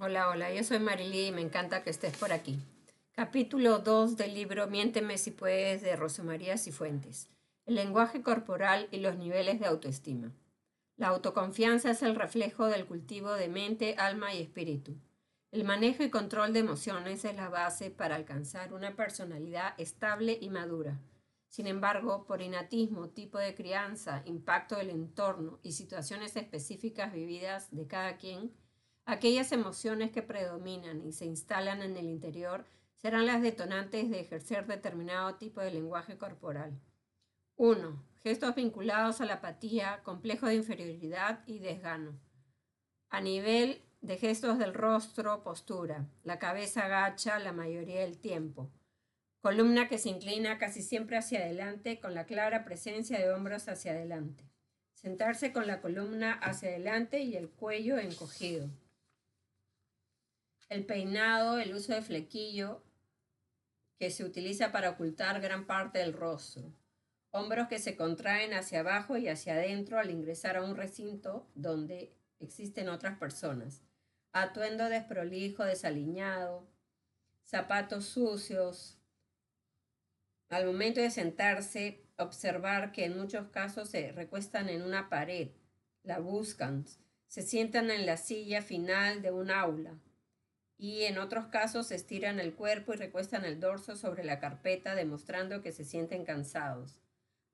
Hola, hola, yo soy Marily y me encanta que estés por aquí. Capítulo 2 del libro Miénteme si puedes de Rosa María Cifuentes. El lenguaje corporal y los niveles de autoestima. La autoconfianza es el reflejo del cultivo de mente, alma y espíritu. El manejo y control de emociones es la base para alcanzar una personalidad estable y madura. Sin embargo, por inatismo, tipo de crianza, impacto del entorno y situaciones específicas vividas de cada quien, Aquellas emociones que predominan y se instalan en el interior serán las detonantes de ejercer determinado tipo de lenguaje corporal. 1. Gestos vinculados a la apatía, complejo de inferioridad y desgano. A nivel de gestos del rostro, postura. La cabeza agacha la mayoría del tiempo. Columna que se inclina casi siempre hacia adelante con la clara presencia de hombros hacia adelante. Sentarse con la columna hacia adelante y el cuello encogido el peinado, el uso de flequillo que se utiliza para ocultar gran parte del rostro, hombros que se contraen hacia abajo y hacia adentro al ingresar a un recinto donde existen otras personas, atuendo desprolijo, desaliñado, zapatos sucios. Al momento de sentarse, observar que en muchos casos se recuestan en una pared, la buscan, se sientan en la silla final de un aula, y en otros casos estiran el cuerpo y recuestan el dorso sobre la carpeta demostrando que se sienten cansados.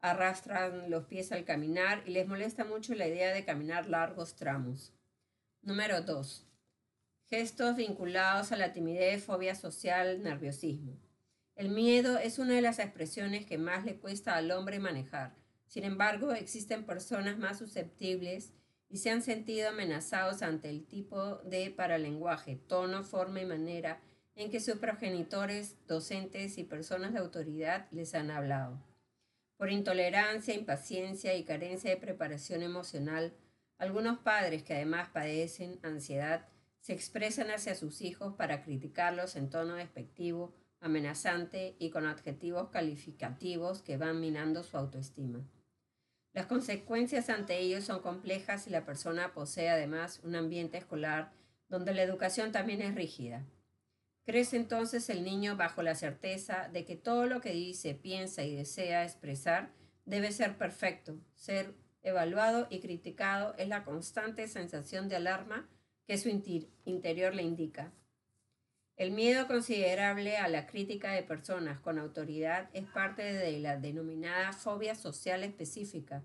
Arrastran los pies al caminar y les molesta mucho la idea de caminar largos tramos. Número 2. Gestos vinculados a la timidez, fobia social, nerviosismo. El miedo es una de las expresiones que más le cuesta al hombre manejar. Sin embargo, existen personas más susceptibles y se han sentido amenazados ante el tipo de paralenguaje, tono, forma y manera en que sus progenitores, docentes y personas de autoridad les han hablado. Por intolerancia, impaciencia y carencia de preparación emocional, algunos padres que además padecen ansiedad se expresan hacia sus hijos para criticarlos en tono despectivo, amenazante y con adjetivos calificativos que van minando su autoestima. Las consecuencias ante ellos son complejas si la persona posee además un ambiente escolar donde la educación también es rígida. Crece entonces el niño bajo la certeza de que todo lo que dice, piensa y desea expresar debe ser perfecto, ser evaluado y criticado es la constante sensación de alarma que su interior le indica. El miedo considerable a la crítica de personas con autoridad es parte de la denominada fobia social específica,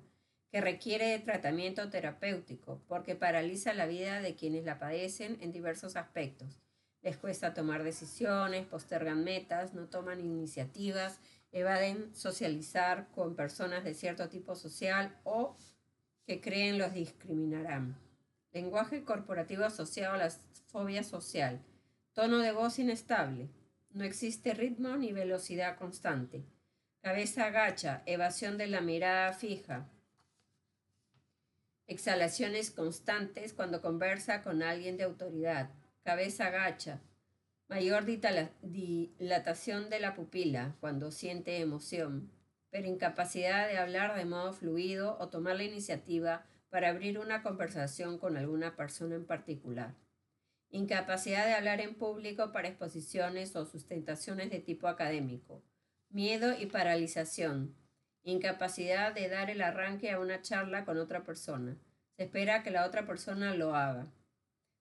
que requiere tratamiento terapéutico porque paraliza la vida de quienes la padecen en diversos aspectos. Les cuesta tomar decisiones, postergan metas, no toman iniciativas, evaden socializar con personas de cierto tipo social o que creen los discriminarán. Lenguaje corporativo asociado a la fobia social Tono de voz inestable. No existe ritmo ni velocidad constante. Cabeza agacha, evasión de la mirada fija. Exhalaciones constantes cuando conversa con alguien de autoridad. Cabeza agacha. Mayor dilatación de la pupila cuando siente emoción, pero incapacidad de hablar de modo fluido o tomar la iniciativa para abrir una conversación con alguna persona en particular incapacidad de hablar en público para exposiciones o sustentaciones de tipo académico, miedo y paralización, incapacidad de dar el arranque a una charla con otra persona. Se espera que la otra persona lo haga.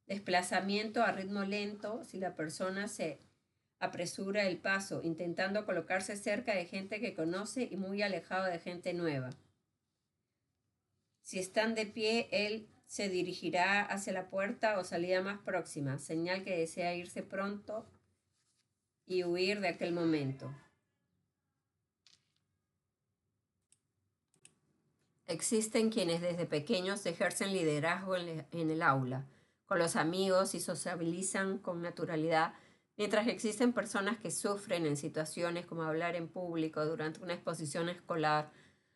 Desplazamiento a ritmo lento si la persona se apresura el paso, intentando colocarse cerca de gente que conoce y muy alejado de gente nueva. Si están de pie, él se dirigirá hacia la puerta o salida más próxima, señal que desea irse pronto y huir de aquel momento. Existen quienes desde pequeños ejercen liderazgo en el aula, con los amigos y sociabilizan con naturalidad, mientras que existen personas que sufren en situaciones como hablar en público durante una exposición escolar,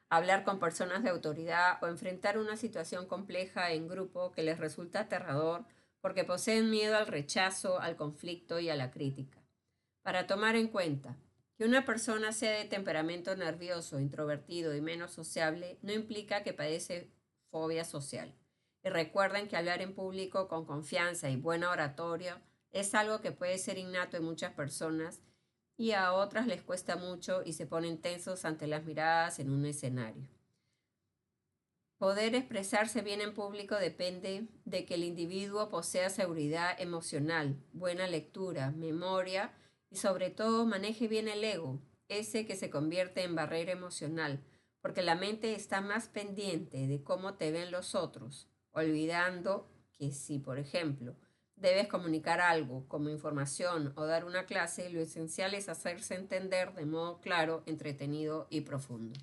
hablar con personas de autoridad o enfrentar una situación compleja en grupo que les resulta aterrador porque poseen miedo al rechazo, al conflicto y a la crítica. Para tomar en cuenta que una persona sea de temperamento nervioso, introvertido y menos sociable no implica que padece fobia social. Y recuerden que hablar en público con confianza y buena oratoria es algo que puede ser innato en muchas personas y a otras les cuesta mucho y se ponen tensos ante las miradas en un escenario. Poder expresarse bien en público depende de que el individuo posea seguridad emocional, buena lectura, memoria y sobre todo maneje bien el ego, ese que se convierte en barrera emocional, porque la mente está más pendiente de cómo te ven los otros, olvidando que si, por ejemplo, debes comunicar algo como información o dar una clase, lo esencial es hacerse entender de modo claro, entretenido y profundo.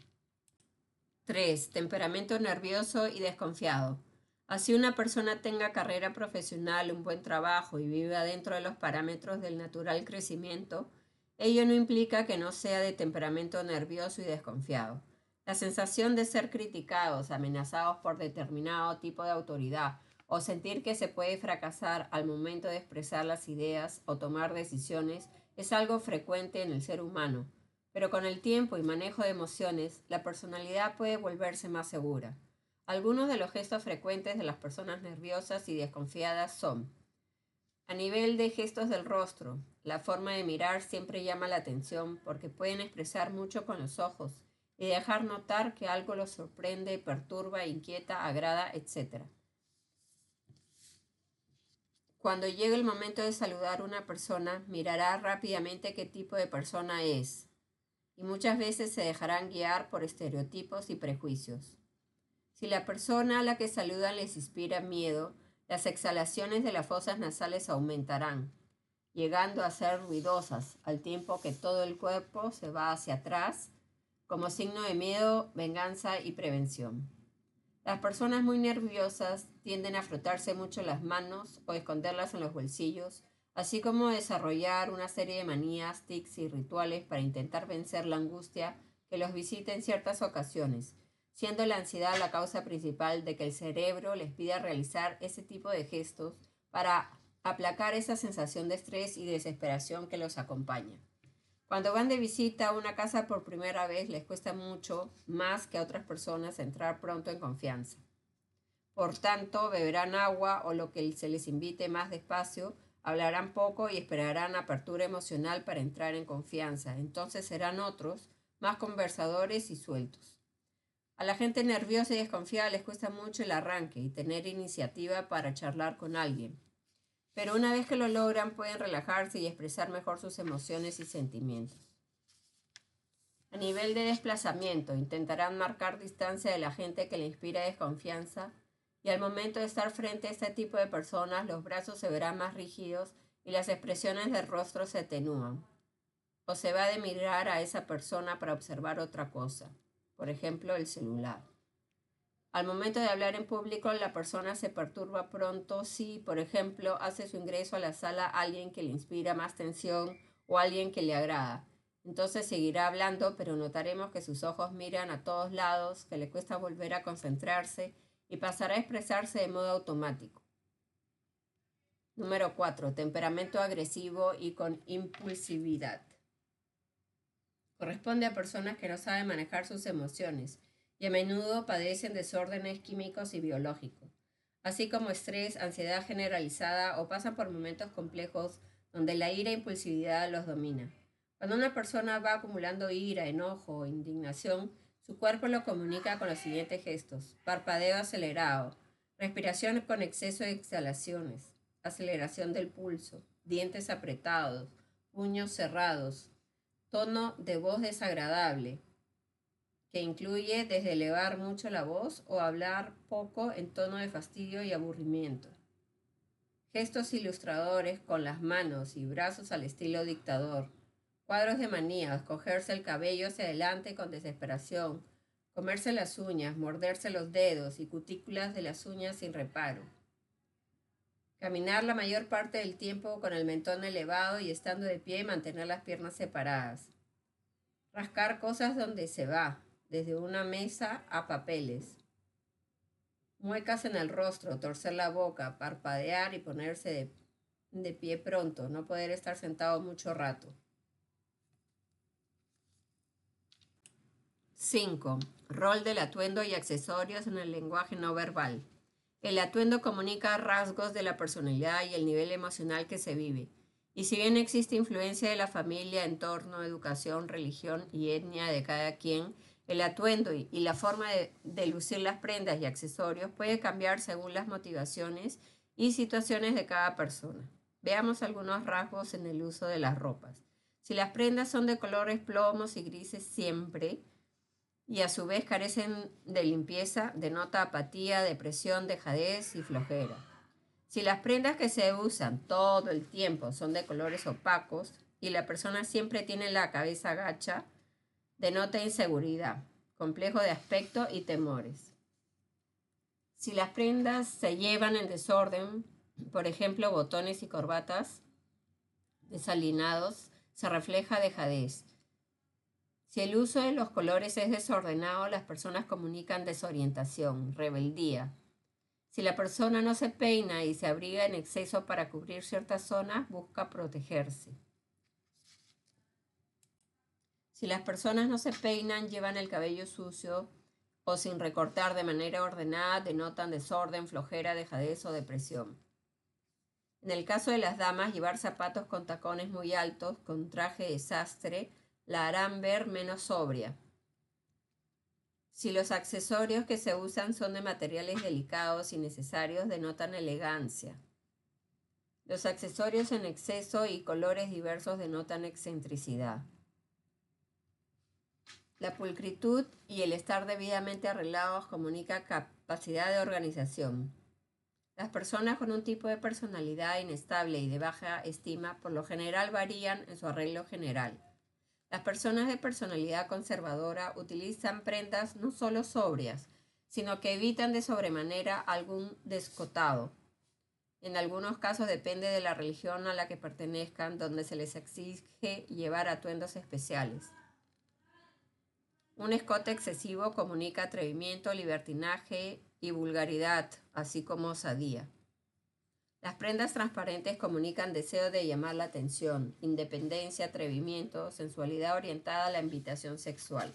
3. Temperamento nervioso y desconfiado. Así una persona tenga carrera profesional, un buen trabajo y viva dentro de los parámetros del natural crecimiento, ello no implica que no sea de temperamento nervioso y desconfiado. La sensación de ser criticados, amenazados por determinado tipo de autoridad o sentir que se puede fracasar al momento de expresar las ideas o tomar decisiones es algo frecuente en el ser humano pero con el tiempo y manejo de emociones, la personalidad puede volverse más segura. Algunos de los gestos frecuentes de las personas nerviosas y desconfiadas son a nivel de gestos del rostro, la forma de mirar siempre llama la atención porque pueden expresar mucho con los ojos y dejar notar que algo los sorprende, perturba, inquieta, agrada, etc. Cuando llegue el momento de saludar a una persona, mirará rápidamente qué tipo de persona es y muchas veces se dejarán guiar por estereotipos y prejuicios. Si la persona a la que saludan les inspira miedo, las exhalaciones de las fosas nasales aumentarán, llegando a ser ruidosas, al tiempo que todo el cuerpo se va hacia atrás, como signo de miedo, venganza y prevención. Las personas muy nerviosas tienden a frotarse mucho las manos o esconderlas en los bolsillos así como desarrollar una serie de manías, tics y rituales para intentar vencer la angustia que los visita en ciertas ocasiones, siendo la ansiedad la causa principal de que el cerebro les pida realizar ese tipo de gestos para aplacar esa sensación de estrés y desesperación que los acompaña. Cuando van de visita a una casa por primera vez les cuesta mucho más que a otras personas entrar pronto en confianza. Por tanto, beberán agua o lo que se les invite más despacio Hablarán poco y esperarán apertura emocional para entrar en confianza. Entonces serán otros, más conversadores y sueltos. A la gente nerviosa y desconfiada les cuesta mucho el arranque y tener iniciativa para charlar con alguien. Pero una vez que lo logran pueden relajarse y expresar mejor sus emociones y sentimientos. A nivel de desplazamiento, intentarán marcar distancia de la gente que le inspira desconfianza y al momento de estar frente a este tipo de personas los brazos se verán más rígidos y las expresiones del rostro se atenúan. O se va de mirar a esa persona para observar otra cosa, por ejemplo el celular. Al momento de hablar en público, la persona se perturba pronto si, por ejemplo, hace su ingreso a la sala alguien que le inspira más tensión o alguien que le agrada. Entonces seguirá hablando, pero notaremos que sus ojos miran a todos lados, que le cuesta volver a concentrarse y pasará a expresarse de modo automático. Número 4. Temperamento agresivo y con impulsividad. Corresponde a personas que no saben manejar sus emociones y a menudo padecen desórdenes químicos y biológicos, así como estrés, ansiedad generalizada o pasan por momentos complejos donde la ira e impulsividad los domina. Cuando una persona va acumulando ira, enojo o indignación, su cuerpo lo comunica con los siguientes gestos. Parpadeo acelerado, respiración con exceso de exhalaciones, aceleración del pulso, dientes apretados, puños cerrados, tono de voz desagradable, que incluye desde elevar mucho la voz o hablar poco en tono de fastidio y aburrimiento. Gestos ilustradores con las manos y brazos al estilo dictador, Cuadros de manías, cogerse el cabello hacia adelante con desesperación, comerse las uñas, morderse los dedos y cutículas de las uñas sin reparo. Caminar la mayor parte del tiempo con el mentón elevado y estando de pie mantener las piernas separadas. Rascar cosas donde se va, desde una mesa a papeles. Muecas en el rostro, torcer la boca, parpadear y ponerse de pie pronto, no poder estar sentado mucho rato. 5. Rol del atuendo y accesorios en el lenguaje no verbal. El atuendo comunica rasgos de la personalidad y el nivel emocional que se vive. Y si bien existe influencia de la familia, entorno, educación, religión y etnia de cada quien, el atuendo y, la forma de, lucir las prendas y accesorios puede cambiar según las motivaciones y situaciones de cada persona. Veamos algunos rasgos en el uso de las ropas. Si las prendas son de colores plomos y grises siempre y a su vez carecen de limpieza, denota apatía, depresión, dejadez y flojera. Si las prendas que se usan todo el tiempo son de colores opacos y la persona siempre tiene la cabeza gacha, denota inseguridad, complejo de aspecto y temores. Si las prendas se llevan en desorden, por ejemplo, botones y corbatas desalineados, se refleja dejadez. Si el uso de los colores es desordenado, las personas comunican desorientación, rebeldía, si la persona no se peina y se abriga en exceso para cubrir ciertas zonas, busca protegerse. Si las personas no se peinan, llevan el cabello sucio o sin recortar de manera ordenada, denotan desorden, flojera, dejadez o depresión. En el caso de las damas, llevar zapatos con tacones muy altos, con traje de sastre, la harán ver menos sobria. Si los accesorios que se usan son de materiales delicados y necesarios, denotan elegancia. Los accesorios en exceso y colores diversos denotan excentricidad. La pulcritud y el estar debidamente arreglados comunica capacidad de organización. Las personas con un tipo de personalidad inestable y de baja estima por lo general varían en su arreglo general. Las personas de personalidad conservadora utilizan prendas no solo sobrias, sino que evitan de sobremanera algún descotado. En algunos casos depende de la religión a la que pertenezcan, donde se les exige llevar atuendos especiales. Un escote excesivo comunica atrevimiento, libertinaje y vulgaridad, así como osadía. Las prendas transparentes comunican deseo de llamar la atención, independencia, atrevimiento, sensualidad orientada a la invitación sexual.